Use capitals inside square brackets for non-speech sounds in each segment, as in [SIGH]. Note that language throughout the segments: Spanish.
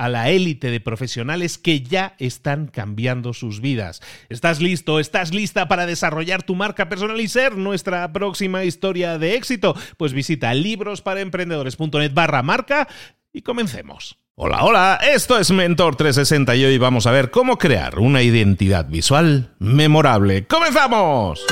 a la élite de profesionales que ya están cambiando sus vidas. ¿Estás listo? ¿Estás lista para desarrollar tu marca personal y ser nuestra próxima historia de éxito? Pues visita librosparaemprendedores.net barra marca y comencemos. Hola, hola, esto es Mentor 360 y hoy vamos a ver cómo crear una identidad visual memorable. ¡Comenzamos!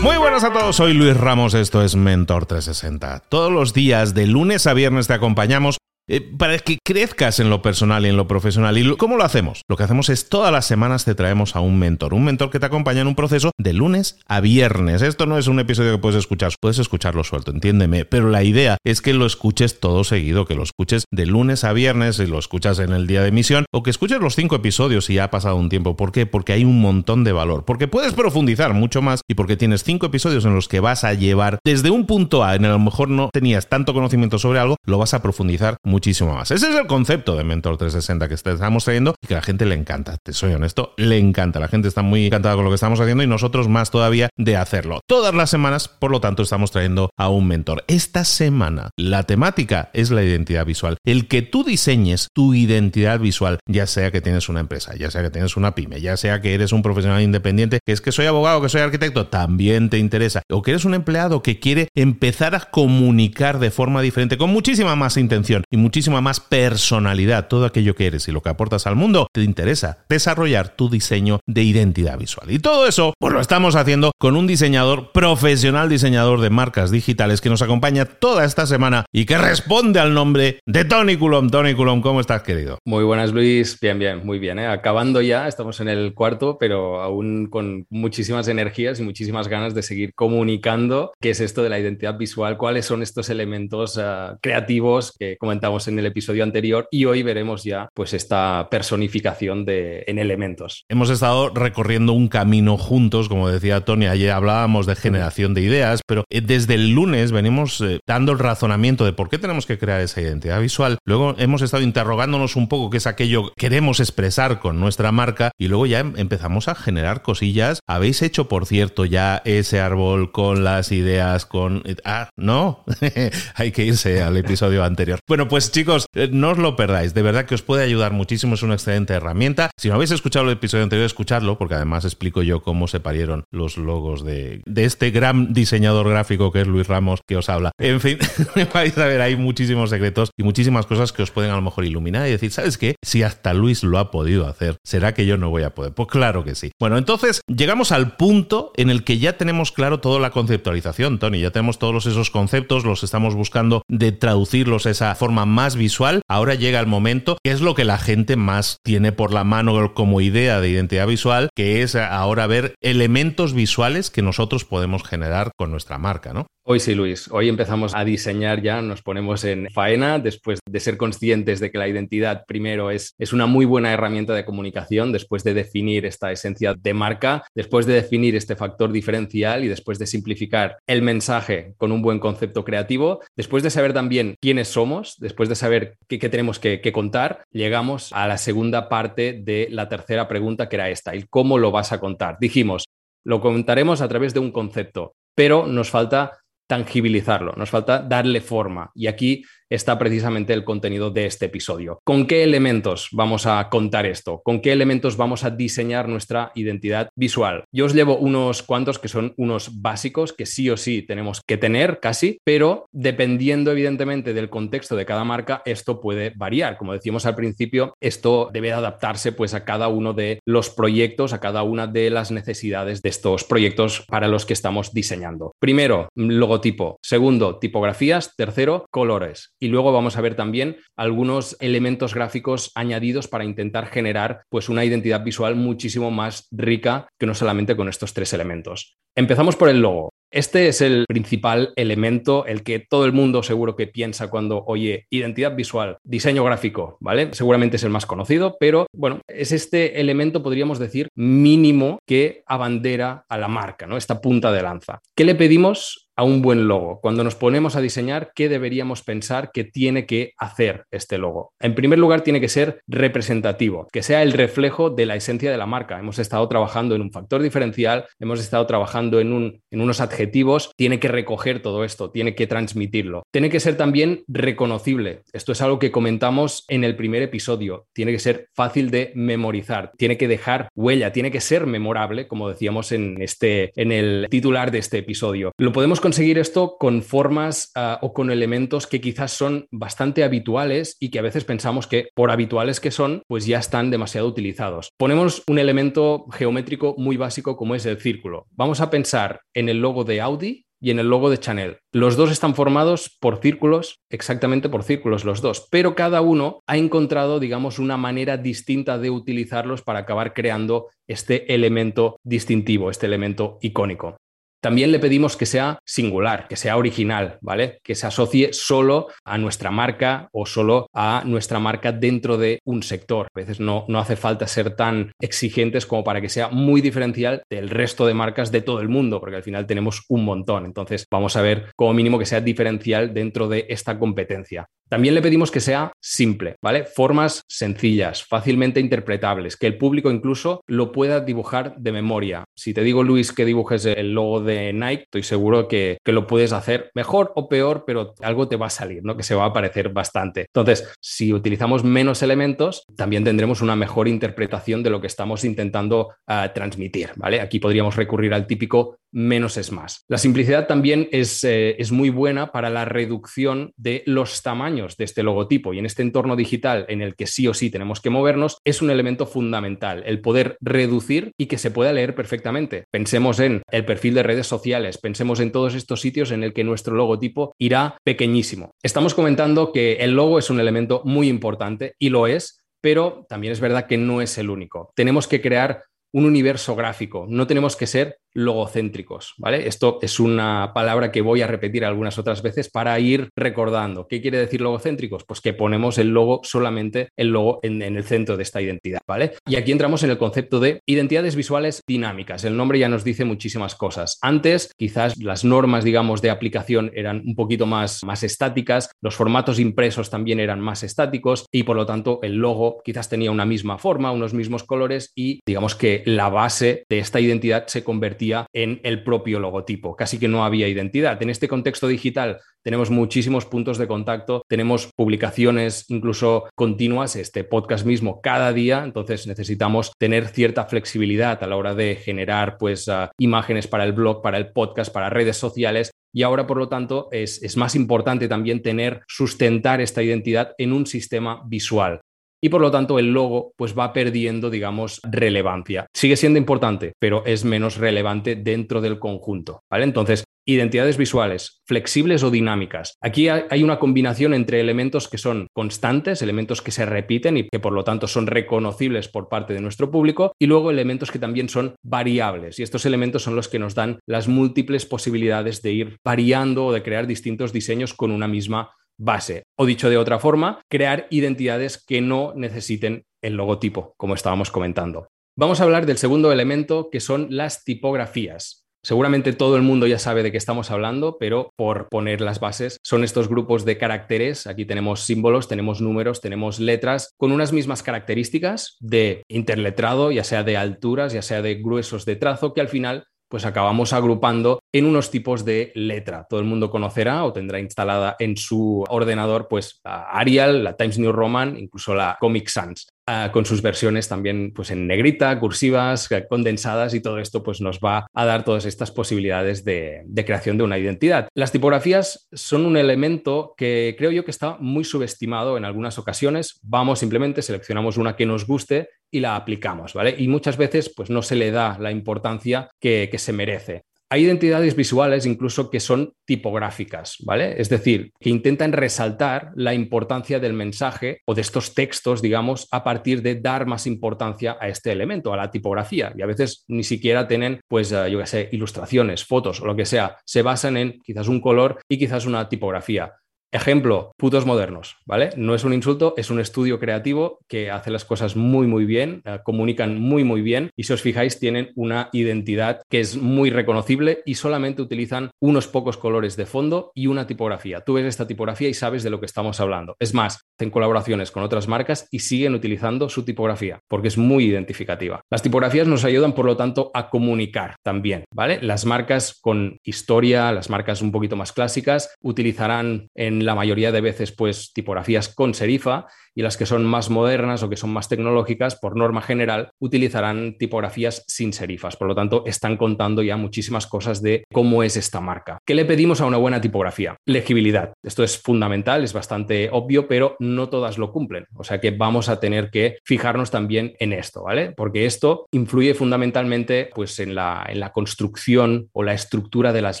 Muy buenas a todos, soy Luis Ramos, esto es Mentor 360. Todos los días, de lunes a viernes, te acompañamos eh, para que crezcas en lo personal y en lo profesional. ¿Y cómo lo hacemos? Lo que hacemos es todas las semanas te traemos a un mentor, un mentor que te acompaña en un proceso de lunes a viernes. Esto no es un episodio que puedes escuchar, puedes escucharlo suelto, entiéndeme, pero la idea es que lo escuches todo seguido, que lo escuches de lunes a viernes y lo escuchas en el día de emisión o que escuches los cinco episodios y ya ha pasado un tiempo. ¿Por qué? Porque hay un montón de valor, porque puedes profundizar mucho más y porque tienes cinco episodios en los que vas a llevar desde un punto A, en el a lo mejor no tenías tanto conocimiento sobre algo, lo vas a profundizar mucho muchísimo más. Ese es el concepto de Mentor 360 que estamos trayendo y que a la gente le encanta. Te soy honesto, le encanta. La gente está muy encantada con lo que estamos haciendo y nosotros más todavía de hacerlo. Todas las semanas, por lo tanto, estamos trayendo a un mentor. Esta semana, la temática es la identidad visual. El que tú diseñes tu identidad visual, ya sea que tienes una empresa, ya sea que tienes una pyme, ya sea que eres un profesional independiente, que es que soy abogado, que soy arquitecto, también te interesa. O que eres un empleado que quiere empezar a comunicar de forma diferente, con muchísima más intención y muchísima más personalidad, todo aquello que eres y lo que aportas al mundo, te interesa desarrollar tu diseño de identidad visual. Y todo eso, pues lo estamos haciendo con un diseñador profesional, diseñador de marcas digitales que nos acompaña toda esta semana y que responde al nombre de Tony Coulomb. Tony Coulomb, ¿cómo estás, querido? Muy buenas, Luis. Bien, bien, muy bien. ¿eh? Acabando ya, estamos en el cuarto, pero aún con muchísimas energías y muchísimas ganas de seguir comunicando qué es esto de la identidad visual, cuáles son estos elementos uh, creativos que comentamos en el episodio anterior y hoy veremos ya pues esta personificación de, en elementos. Hemos estado recorriendo un camino juntos, como decía Tony, ayer hablábamos de generación de ideas, pero eh, desde el lunes venimos eh, dando el razonamiento de por qué tenemos que crear esa identidad visual. Luego hemos estado interrogándonos un poco qué es aquello que queremos expresar con nuestra marca y luego ya em, empezamos a generar cosillas. Habéis hecho, por cierto, ya ese árbol con las ideas, con... Ah, no, [LAUGHS] hay que irse al episodio anterior. Bueno, pues pues, chicos, eh, no os lo perdáis. De verdad que os puede ayudar muchísimo. Es una excelente herramienta. Si no habéis escuchado el episodio anterior, escuchadlo, porque además explico yo cómo se parieron los logos de, de este gran diseñador gráfico que es Luis Ramos, que os habla. En fin, [LAUGHS] vais a ver, hay muchísimos secretos y muchísimas cosas que os pueden a lo mejor iluminar y decir, ¿sabes qué? Si hasta Luis lo ha podido hacer, ¿será que yo no voy a poder? Pues claro que sí. Bueno, entonces llegamos al punto en el que ya tenemos claro toda la conceptualización, Tony. Ya tenemos todos esos conceptos, los estamos buscando de traducirlos a esa forma más visual, ahora llega el momento, que es lo que la gente más tiene por la mano como idea de identidad visual, que es ahora ver elementos visuales que nosotros podemos generar con nuestra marca, ¿no? Hoy sí, Luis. Hoy empezamos a diseñar ya, nos ponemos en faena después de ser conscientes de que la identidad primero es, es una muy buena herramienta de comunicación, después de definir esta esencia de marca, después de definir este factor diferencial y después de simplificar el mensaje con un buen concepto creativo, después de saber también quiénes somos, después de saber qué, tenemos que, que contar, llegamos a la segunda parte de la tercera pregunta que era esta, el cómo lo vas a contar. Dijimos, lo contaremos a través de un concepto, pero nos falta tangibilizarlo, nos falta darle forma. Y aquí está precisamente el contenido de este episodio. ¿Con qué elementos vamos a contar esto? ¿Con qué elementos vamos a diseñar nuestra identidad visual? Yo os llevo unos cuantos que son unos básicos que sí o sí tenemos que tener casi, pero dependiendo evidentemente del contexto de cada marca, esto puede variar. Como decíamos al principio, esto debe adaptarse pues a cada uno de los proyectos, a cada una de las necesidades de estos proyectos para los que estamos diseñando. Primero, logotipo. Segundo, tipografías. Tercero, colores y luego vamos a ver también algunos elementos gráficos añadidos para intentar generar pues una identidad visual muchísimo más rica que no solamente con estos tres elementos. Empezamos por el logo. Este es el principal elemento, el que todo el mundo seguro que piensa cuando oye identidad visual, diseño gráfico, ¿vale? Seguramente es el más conocido, pero bueno, es este elemento, podríamos decir, mínimo que abandera a la marca, ¿no? Esta punta de lanza. ¿Qué le pedimos a un buen logo. Cuando nos ponemos a diseñar, ¿qué deberíamos pensar que tiene que hacer este logo? En primer lugar, tiene que ser representativo, que sea el reflejo de la esencia de la marca. Hemos estado trabajando en un factor diferencial, hemos estado trabajando en, un, en unos adjetivos, tiene que recoger todo esto, tiene que transmitirlo. Tiene que ser también reconocible. Esto es algo que comentamos en el primer episodio. Tiene que ser fácil de memorizar, tiene que dejar huella, tiene que ser memorable, como decíamos en, este, en el titular de este episodio. Lo podemos conseguir esto con formas ah, o con elementos que quizás son bastante habituales y que a veces pensamos que por habituales que son, pues ya están demasiado utilizados. Ponemos un elemento geométrico muy básico como es el círculo. Vamos a pensar en el logo de Audi y en el logo de Chanel. Los dos están formados por círculos, exactamente por círculos los dos, pero cada uno ha encontrado, digamos, una manera distinta de utilizarlos para acabar creando este elemento distintivo, este elemento icónico. También le pedimos que sea singular, que sea original, ¿vale? Que se asocie solo a nuestra marca o solo a nuestra marca dentro de un sector. A veces no, no hace falta ser tan exigentes como para que sea muy diferencial del resto de marcas de todo el mundo, porque al final tenemos un montón. Entonces vamos a ver como mínimo que sea diferencial dentro de esta competencia. También le pedimos que sea simple, ¿vale? Formas sencillas, fácilmente interpretables, que el público incluso lo pueda dibujar de memoria. Si te digo, Luis, que dibujes el logo de Nike, estoy seguro que, lo puedes hacer mejor o peor, pero algo te va a salir, ¿no? Que se va a parecer bastante. Entonces, si utilizamos menos elementos, también tendremos una mejor interpretación de lo que estamos intentando ah, transmitir, ¿vale? Aquí podríamos recurrir al típico menos es más. La simplicidad también es, eh, es muy buena para la reducción de los tamaños de este logotipo y en este entorno digital en el que sí o sí tenemos que movernos, es un elemento fundamental, el poder reducir y que se pueda leer perfectamente. Pensemos en el perfil de redes sociales, pensemos en todos estos sitios en el que nuestro logotipo irá pequeñísimo. Estamos comentando que el logo es un elemento muy importante y lo es, pero también es verdad que no es el único. Tenemos que crear un universo gráfico, no tenemos que ser logocéntricos, ¿vale? Esto es una palabra que voy a repetir algunas otras veces para ir recordando. ¿Qué quiere decir logocéntricos? Pues que ponemos el logo solamente el logo en, el centro de esta identidad, ¿vale? Y aquí entramos en el concepto de identidades visuales dinámicas. El nombre ya nos dice muchísimas cosas. Antes, quizás las normas, digamos, de aplicación eran un poquito más, más estáticas, los formatos impresos también eran más estáticos y por lo tanto el logo quizás tenía una misma forma, unos mismos colores y digamos que la base de esta identidad se convertía en el propio logotipo. Casi que no había identidad. En este contexto digital tenemos muchísimos puntos de contacto, tenemos publicaciones incluso continuas, este podcast mismo cada día, entonces necesitamos tener cierta flexibilidad a la hora de generar pues ah, imágenes para el blog, para el podcast, para redes sociales y ahora, por lo tanto, es, es, más importante también tener, sustentar esta identidad en un sistema visual. Y por lo tanto el logo pues va perdiendo, digamos, relevancia. Sigue siendo importante, pero es menos relevante dentro del conjunto, ¿vale? Entonces, identidades visuales, flexibles o dinámicas. Aquí hay una combinación entre elementos que son constantes, elementos que se repiten y que por lo tanto son reconocibles por parte de nuestro público, y luego elementos que también son variables. Y estos elementos son los que nos dan las múltiples posibilidades de ir variando o de crear distintos diseños con una misma base. O dicho de otra forma, crear identidades que no necesiten el logotipo, como estábamos comentando. Vamos a hablar del segundo elemento, que son las tipografías. Seguramente todo el mundo ya sabe de qué estamos hablando, pero por poner las bases, son estos grupos de caracteres. Aquí tenemos símbolos, tenemos números, tenemos letras con unas mismas características de interletrado, ya sea de alturas, ya sea de gruesos de trazo, que al final pues acabamos agrupando en unos tipos de letra. Todo el mundo conocerá o tendrá instalada en su ordenador pues Arial, la Times New Roman, incluso la Comic Sans. Ah, con sus versiones también pues en negrita, cursivas, eh, condensadas y todo esto pues nos va a dar todas estas posibilidades de, creación de una identidad. Las tipografías son un elemento que creo yo que está muy subestimado en algunas ocasiones. Vamos simplemente, seleccionamos una que nos guste y la aplicamos, ¿vale? Y muchas veces pues no se le da la importancia que se merece. Hay identidades visuales incluso que son tipográficas, ¿vale? Es decir, que intentan resaltar la importancia del mensaje o de estos textos, digamos, a partir de dar más importancia a este elemento, a la tipografía. Y a veces ni siquiera tienen, pues, eh, yo qué sé, ilustraciones, fotos o lo que sea. Se basan en quizás un color y quizás una tipografía. Ejemplo, putos modernos, ¿vale? No es un insulto, es un estudio creativo que hace las cosas muy, muy bien, eh, comunican muy, muy bien y si os fijáis tienen una identidad que es muy reconocible y solamente utilizan unos pocos colores de fondo y una tipografía. Tú ves esta tipografía y sabes de lo que estamos hablando. Es más, hacen colaboraciones con otras marcas y siguen utilizando su tipografía porque es muy identificativa. Las tipografías nos ayudan, por lo tanto, a comunicar también, ¿vale? Las marcas con historia, las marcas un poquito más clásicas, utilizarán en la mayoría de veces pues tipografías con serifa y las que son más modernas o que son más tecnológicas, por norma general, utilizarán tipografías sin serifas. Por lo tanto, están contando ya muchísimas cosas de cómo es esta marca. ¿Qué le pedimos a una buena tipografía? Legibilidad. Esto es fundamental, es bastante obvio, pero no todas lo cumplen. O sea que vamos a tener que fijarnos también en esto, ¿vale? Porque esto influye fundamentalmente pues, en, la, en la construcción o la estructura de las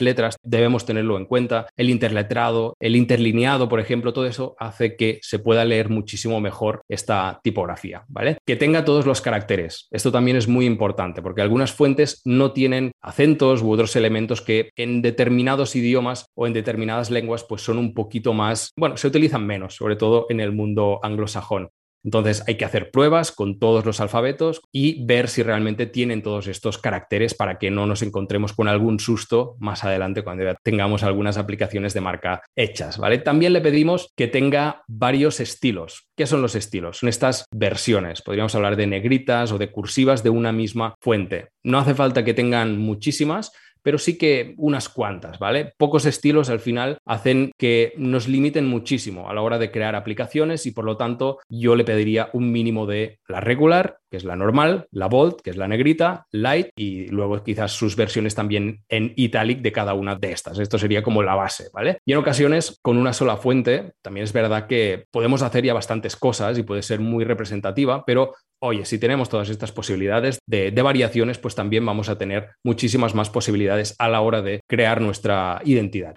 letras. Debemos tenerlo en cuenta. El interletrado, el interlineado, por ejemplo, todo eso hace que se pueda leer muchísimo mejor esta tipografía, ¿vale? Que tenga todos los caracteres. Esto también es muy importante porque algunas fuentes no tienen acentos u otros elementos que en determinados idiomas o en determinadas lenguas pues son un poquito más, bueno, se utilizan menos, sobre todo en el mundo anglosajón. Entonces hay que hacer pruebas con todos los alfabetos y ver si realmente tienen todos estos caracteres para que no nos encontremos con algún susto más adelante cuando ya tengamos algunas aplicaciones de marca hechas, ¿vale? También le pedimos que tenga varios estilos. ¿Qué son los estilos? Son estas versiones. Podríamos hablar de negritas o de cursivas de una misma fuente. No hace falta que tengan muchísimas, pero sí que unas cuantas, ¿vale? Pocos estilos al final hacen que nos limiten muchísimo a la hora de crear aplicaciones y por lo tanto yo le pediría un mínimo de la regular, que es la normal, la bold, que es la negrita, light y luego quizás sus versiones también en italic de cada una de estas. Esto sería como la base, ¿vale? Y en ocasiones con una sola fuente también es verdad que podemos hacer ya bastantes cosas y puede ser muy representativa, pero oye, si tenemos todas estas posibilidades de, variaciones, pues también vamos a tener muchísimas más posibilidades a la hora de crear nuestra identidad.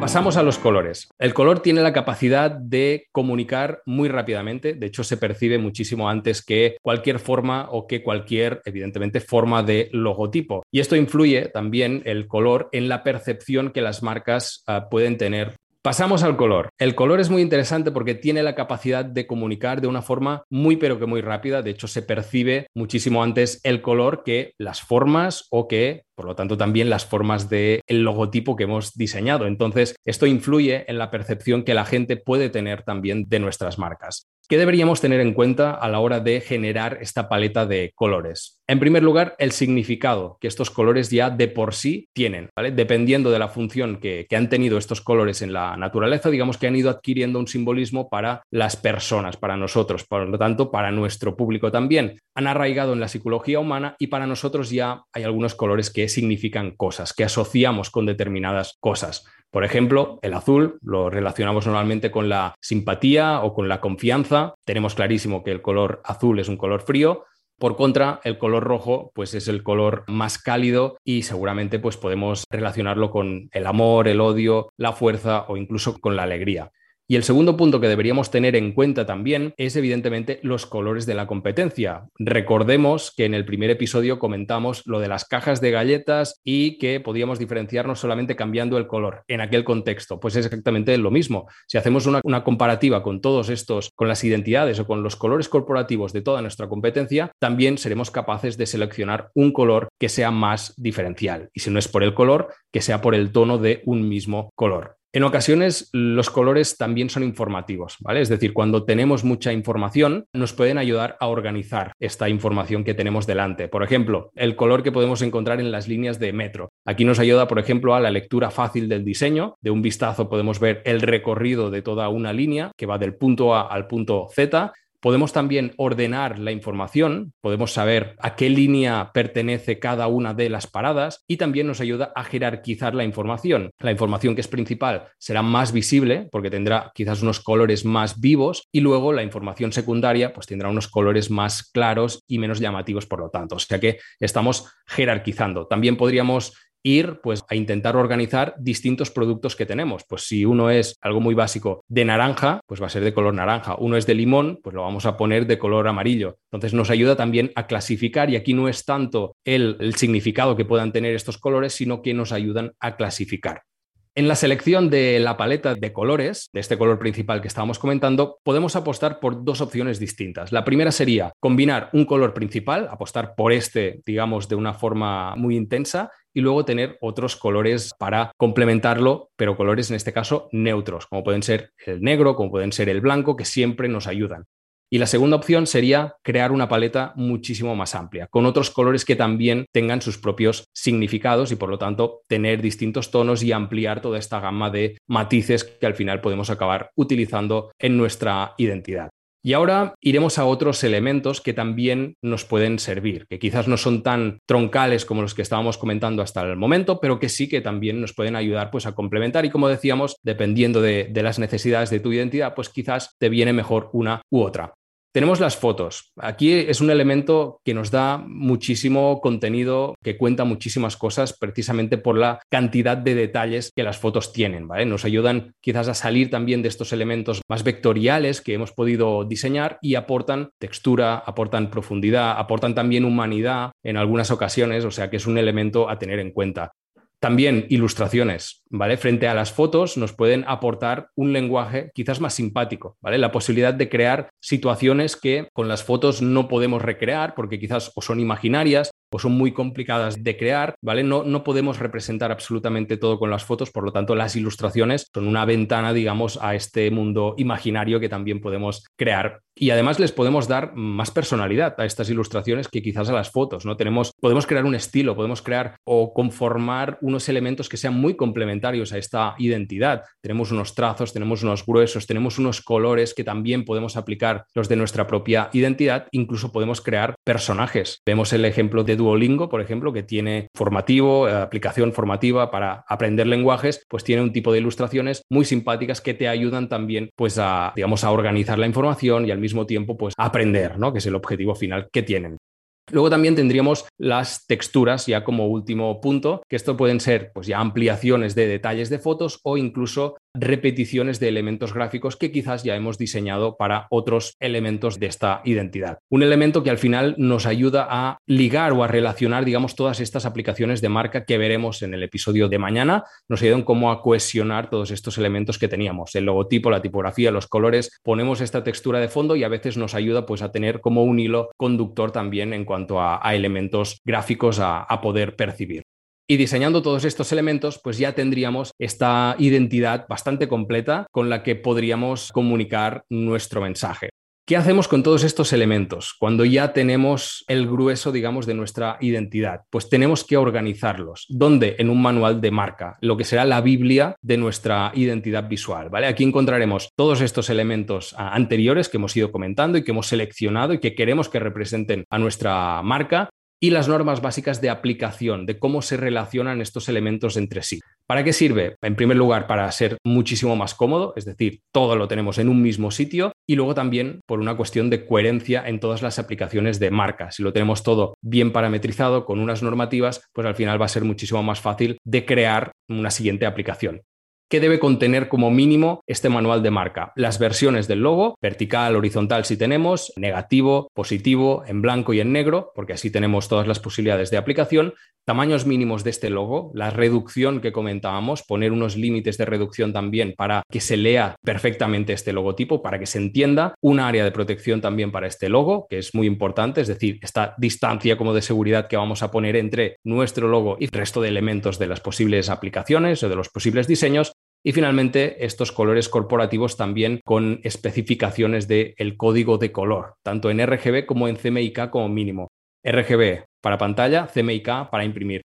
Pasamos a los colores. El color tiene la capacidad de comunicar muy rápidamente, de hecho se percibe muchísimo antes que cualquier forma o que cualquier, evidentemente, forma de logotipo. Y esto influye también el color en la percepción que las marcas ah, pueden tener Pasamos al color. El color es muy interesante porque tiene la capacidad de comunicar de una forma muy pero que muy rápida. De hecho, se percibe muchísimo antes el color que las formas o que, por lo tanto, también las formas del logotipo que hemos diseñado. Entonces, esto influye en la percepción que la gente puede tener también de nuestras marcas. ¿Qué deberíamos tener en cuenta a la hora de generar esta paleta de colores? En primer lugar, el significado que estos colores ya de por sí tienen, ¿vale? Dependiendo de la función que, que, han tenido estos colores en la naturaleza, digamos que han ido adquiriendo un simbolismo para las personas, para nosotros, por lo tanto, para nuestro público también. Han arraigado en la psicología humana y para nosotros ya hay algunos colores que significan cosas, que asociamos con determinadas cosas. Por ejemplo, el azul lo relacionamos normalmente con la simpatía o con la confianza. Tenemos clarísimo que el color azul es un color frío, por contra, el color rojo pues es el color más cálido y seguramente pues podemos relacionarlo con el amor, el odio, la fuerza o incluso con la alegría. Y el segundo punto que deberíamos tener en cuenta también es evidentemente los colores de la competencia. Recordemos que en el primer episodio comentamos lo de las cajas de galletas y que podíamos diferenciarnos solamente cambiando el color en aquel contexto. Pues es exactamente lo mismo. Si hacemos una, comparativa con todos estos, con las identidades o con los colores corporativos de toda nuestra competencia, también seremos capaces de seleccionar un color que sea más diferencial. Y si no es por el color, que sea por el tono de un mismo color. En ocasiones los colores también son informativos, ¿vale? Es decir, cuando tenemos mucha información, nos pueden ayudar a organizar esta información que tenemos delante. Por ejemplo, el color que podemos encontrar en las líneas de metro. Aquí nos ayuda, por ejemplo, a la lectura fácil del diseño. De un vistazo podemos ver el recorrido de toda una línea que va del punto A al punto Z Podemos también ordenar la información, podemos saber a qué línea pertenece cada una de las paradas y también nos ayuda a jerarquizar la información. La información que es principal será más visible porque tendrá quizás unos colores más vivos y luego la información secundaria pues tendrá unos colores más claros y menos llamativos por lo tanto. O sea que estamos jerarquizando. También podríamos ir pues a intentar organizar distintos productos que tenemos. Pues si uno es algo muy básico de naranja, pues va a ser de color naranja. Uno es de limón, pues lo vamos a poner de color amarillo. Entonces nos ayuda también a clasificar y aquí no es tanto el, el significado que puedan tener estos colores, sino que nos ayudan a clasificar. En la selección de la paleta de colores, de este color principal que estábamos comentando, podemos apostar por dos opciones distintas. La primera sería combinar un color principal, apostar por este, digamos, de una forma muy intensa, y luego tener otros colores para complementarlo, pero colores en este caso neutros, como pueden ser el negro, como pueden ser el blanco, que siempre nos ayudan. Y la segunda opción sería crear una paleta muchísimo más amplia, con otros colores que también tengan sus propios significados y por lo tanto tener distintos tonos y ampliar toda esta gama de matices que al final podemos acabar utilizando en nuestra identidad. Y ahora iremos a otros elementos que también nos pueden servir, que quizás no son tan troncales como los que estábamos comentando hasta el momento, pero que sí que también nos pueden ayudar pues, a complementar. Y como decíamos, dependiendo de, de las necesidades de tu identidad, pues quizás te viene mejor una u otra. Tenemos las fotos. Aquí es un elemento que nos da muchísimo contenido, que cuenta muchísimas cosas precisamente por la cantidad de detalles que las fotos tienen. ¿vale? Nos ayudan quizás a salir también de estos elementos más vectoriales que hemos podido diseñar y aportan textura, aportan profundidad, aportan también humanidad en algunas ocasiones, o sea que es un elemento a tener en cuenta. También ilustraciones, ¿vale? Frente a las fotos nos pueden aportar un lenguaje quizás más simpático, ¿vale? La posibilidad de crear situaciones que con las fotos no podemos recrear porque quizás o son imaginarias o son muy complicadas de crear, ¿vale? No, no podemos representar absolutamente todo con las fotos, por lo tanto las ilustraciones son una ventana, digamos, a este mundo imaginario que también podemos crear. Y además les podemos dar más personalidad a estas ilustraciones que quizás a las fotos, ¿no? Tenemos, podemos crear un estilo, podemos crear o conformar unos elementos que sean muy complementarios a esta identidad. Tenemos unos trazos, tenemos unos gruesos, tenemos unos colores que también podemos aplicar los de nuestra propia identidad, incluso podemos crear personajes. Vemos el ejemplo de Duolingo, por ejemplo, que tiene formativo, eh, aplicación formativa para aprender lenguajes, pues tiene un tipo de ilustraciones muy simpáticas que te ayudan también pues a, digamos, a organizar la información y al mismo tiempo pues aprender, ¿no? Que es el objetivo final que tienen. Luego también tendríamos las texturas ya como último punto, que esto pueden ser pues ya ampliaciones de detalles de fotos o incluso repeticiones de elementos gráficos que quizás ya hemos diseñado para otros elementos de esta identidad. Un elemento que al final nos ayuda a ligar o a relacionar, digamos, todas estas aplicaciones de marca que veremos en el episodio de mañana, nos ayudan como a cohesionar todos estos elementos que teníamos, el logotipo, la tipografía, los colores, ponemos esta textura de fondo y a veces nos ayuda pues a tener como un hilo conductor también en cuanto a, elementos gráficos a poder percibir. Y diseñando todos estos elementos, pues ya tendríamos esta identidad bastante completa con la que podríamos comunicar nuestro mensaje. ¿Qué hacemos con todos estos elementos cuando ya tenemos el grueso, digamos, de nuestra identidad? Pues tenemos que organizarlos. ¿Dónde? En un manual de marca, lo que será la Biblia de nuestra identidad visual, ¿vale? Aquí encontraremos todos estos elementos ah, anteriores que hemos ido comentando y que hemos seleccionado y que queremos que representen a nuestra marca y las normas básicas de aplicación, de cómo se relacionan estos elementos entre sí. ¿Para qué sirve? En primer lugar, para ser muchísimo más cómodo, es decir, todo lo tenemos en un mismo sitio y luego también por una cuestión de coherencia en todas las aplicaciones de marca. Si lo tenemos todo bien parametrizado con unas normativas, pues al final va a ser muchísimo más fácil de crear una siguiente aplicación. ¿Qué debe contener como mínimo este manual de marca? Las versiones del logo, vertical, horizontal si tenemos, negativo, positivo, en blanco y en negro, porque así tenemos todas las posibilidades de aplicación, tamaños mínimos de este logo, la reducción que comentábamos, poner unos límites de reducción también para que se lea perfectamente este logotipo, para que se entienda, un área de protección también para este logo, que es muy importante, es decir, esta distancia como de seguridad que vamos a poner entre nuestro logo y el resto de elementos de las posibles aplicaciones o de los posibles diseños, y finalmente, estos colores corporativos también con especificaciones del el código de color, tanto en RGB como en CMYK como mínimo. RGB para pantalla, CMYK para imprimir.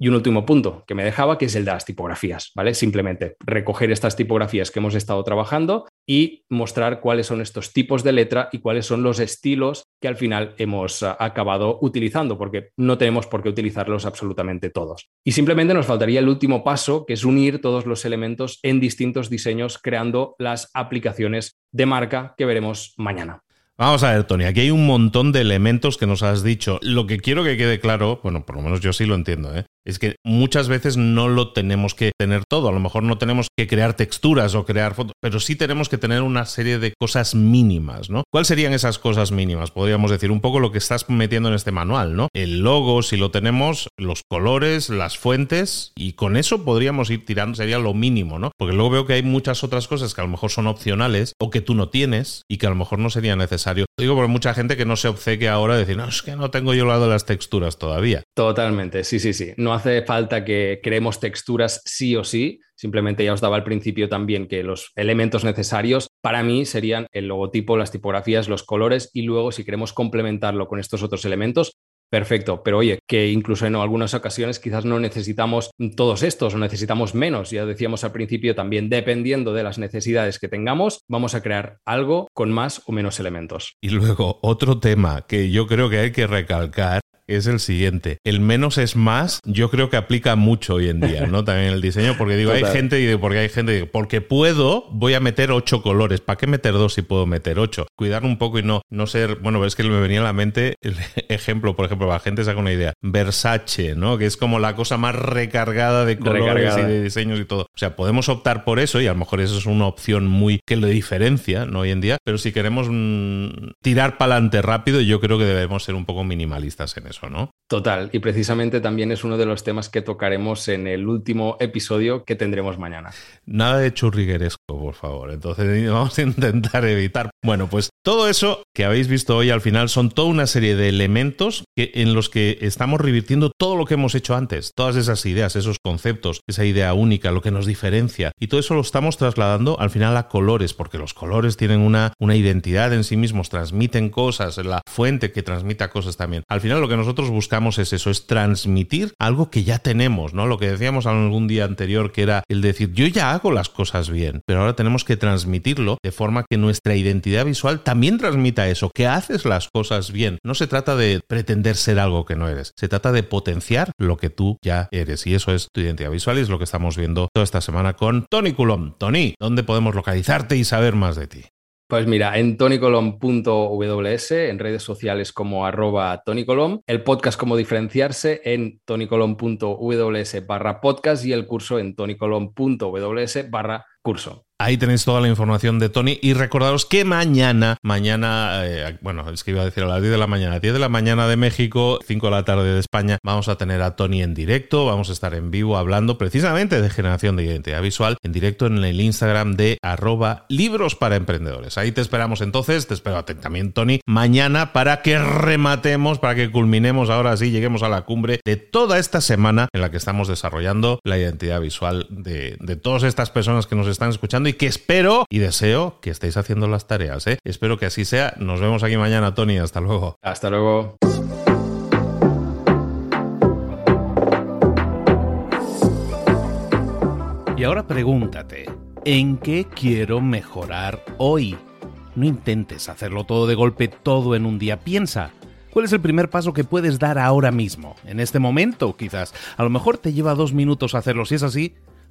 Y un último punto que me dejaba, que es el de las tipografías, ¿vale? Simplemente recoger estas tipografías que hemos estado trabajando y mostrar cuáles son estos tipos de letra y cuáles son los estilos que al final hemos ah, acabado utilizando, porque no tenemos por qué utilizarlos absolutamente todos. Y simplemente nos faltaría el último paso, que es unir todos los elementos en distintos diseños, creando las aplicaciones de marca que veremos mañana. Vamos a ver, Tony, aquí hay un montón de elementos que nos has dicho. Lo que quiero que quede claro, bueno, por lo menos yo sí lo entiendo, ¿eh? Es que muchas veces no lo tenemos que tener todo. A lo mejor no tenemos que crear texturas o crear fotos, pero sí tenemos que tener una serie de cosas mínimas, ¿no? ¿Cuáles serían esas cosas mínimas? Podríamos decir un poco lo que estás metiendo en este manual, ¿no? El logo, si lo tenemos, los colores, las fuentes, y con eso podríamos ir tirando, sería lo mínimo, ¿no? Porque luego veo que hay muchas otras cosas que a lo mejor son opcionales o que tú no tienes y que a lo mejor no sería necesario. digo por mucha gente que no se obceque ahora a decir, no, es que no tengo yo lado de las texturas todavía. Totalmente, sí, sí, sí. Hace falta que creemos texturas sí o sí. Simplemente ya os daba al principio también que los elementos necesarios para mí serían el logotipo, las tipografías, los colores y luego si queremos complementarlo con estos otros elementos, Perfecto, pero oye, que incluso en algunas ocasiones quizás no necesitamos todos estos o necesitamos menos. Ya decíamos al principio también, dependiendo de las necesidades que tengamos, vamos a crear algo con más o menos elementos. Y luego, otro tema que yo creo que hay que recalcar es el siguiente. El menos es más, yo creo que aplica mucho hoy en día, ¿no? También el diseño, porque digo, hay gente, y porque hay gente, porque puedo, voy a meter ocho colores. ¿Para qué meter dos si puedo meter ocho? Cuidar un poco y no, no ser, bueno, es que me venía a la mente el [LAUGHS] ejemplo, por ejemplo, la gente saca una idea. Versace, ¿no? Que es como la cosa más recargada de colores y de diseños y todo. O sea, podemos optar por eso y a lo mejor eso es una opción muy que lo diferencia, ¿no? Hoy en día, pero si queremos mm, tirar para adelante rápido, yo creo que debemos ser un poco minimalistas en eso. ¿No? Total, y precisamente también es uno de los temas que tocaremos en el último episodio que tendremos mañana. Nada de churrigueresco, por favor. Entonces [LAUGHS] vamos a intentar evitar. Bueno, pues todo eso que habéis visto hoy al final son toda una serie de elementos que, en los que estamos revirtiendo todo lo que hemos hecho antes, todas esas ideas, esos conceptos, esa idea única, lo que nos diferencia. Y todo eso lo estamos trasladando al final a colores, porque los colores tienen una, una identidad en sí mismos, transmiten cosas, la fuente que transmita cosas también. Al final lo que nosotros buscamos es eso, es transmitir algo que ya tenemos, ¿no? Lo que decíamos algún día anterior, que era el decir, yo ya hago las cosas bien, pero ahora tenemos que transmitirlo de forma que nuestra identidad visual también transmita eso, que haces las cosas bien. No se trata de pretender ser algo que no eres, se trata de potenciar lo que tú ya eres. Y eso es tu identidad visual y es lo que estamos viendo toda esta semana con Tony Coulomb. Tony, ¿dónde podemos localizarte y saber más de ti? Pues mira, en tonycolom.ws, en redes sociales como arroba tonycolom, el podcast como diferenciarse en tonycolom.ws barra podcast y el curso en tonycolom.ws barra curso. Ahí tenéis toda la información de Tony y recordaros que mañana, mañana, eh, bueno, es que iba a decir a las 10 de la mañana, 10 de la mañana de México, 5 de la tarde de España, vamos a tener a Tony en directo, vamos a estar en vivo hablando precisamente de generación de identidad visual en directo en el Instagram de arroba libros para emprendedores. Ahí te esperamos entonces, te espero también Tony, mañana para que rematemos, para que culminemos ahora sí, lleguemos a la cumbre de toda esta semana en la que estamos desarrollando la identidad visual de, de todas estas personas que nos están escuchando y que espero y deseo que estéis haciendo las tareas. ¿eh? Espero que así sea. Nos vemos aquí mañana, Tony. Hasta luego. Hasta luego. Y ahora pregúntate, ¿en qué quiero mejorar hoy? No intentes hacerlo todo de golpe, todo en un día. Piensa, ¿cuál es el primer paso que puedes dar ahora mismo? En este momento, quizás. A lo mejor te lleva dos minutos hacerlo. Si es así,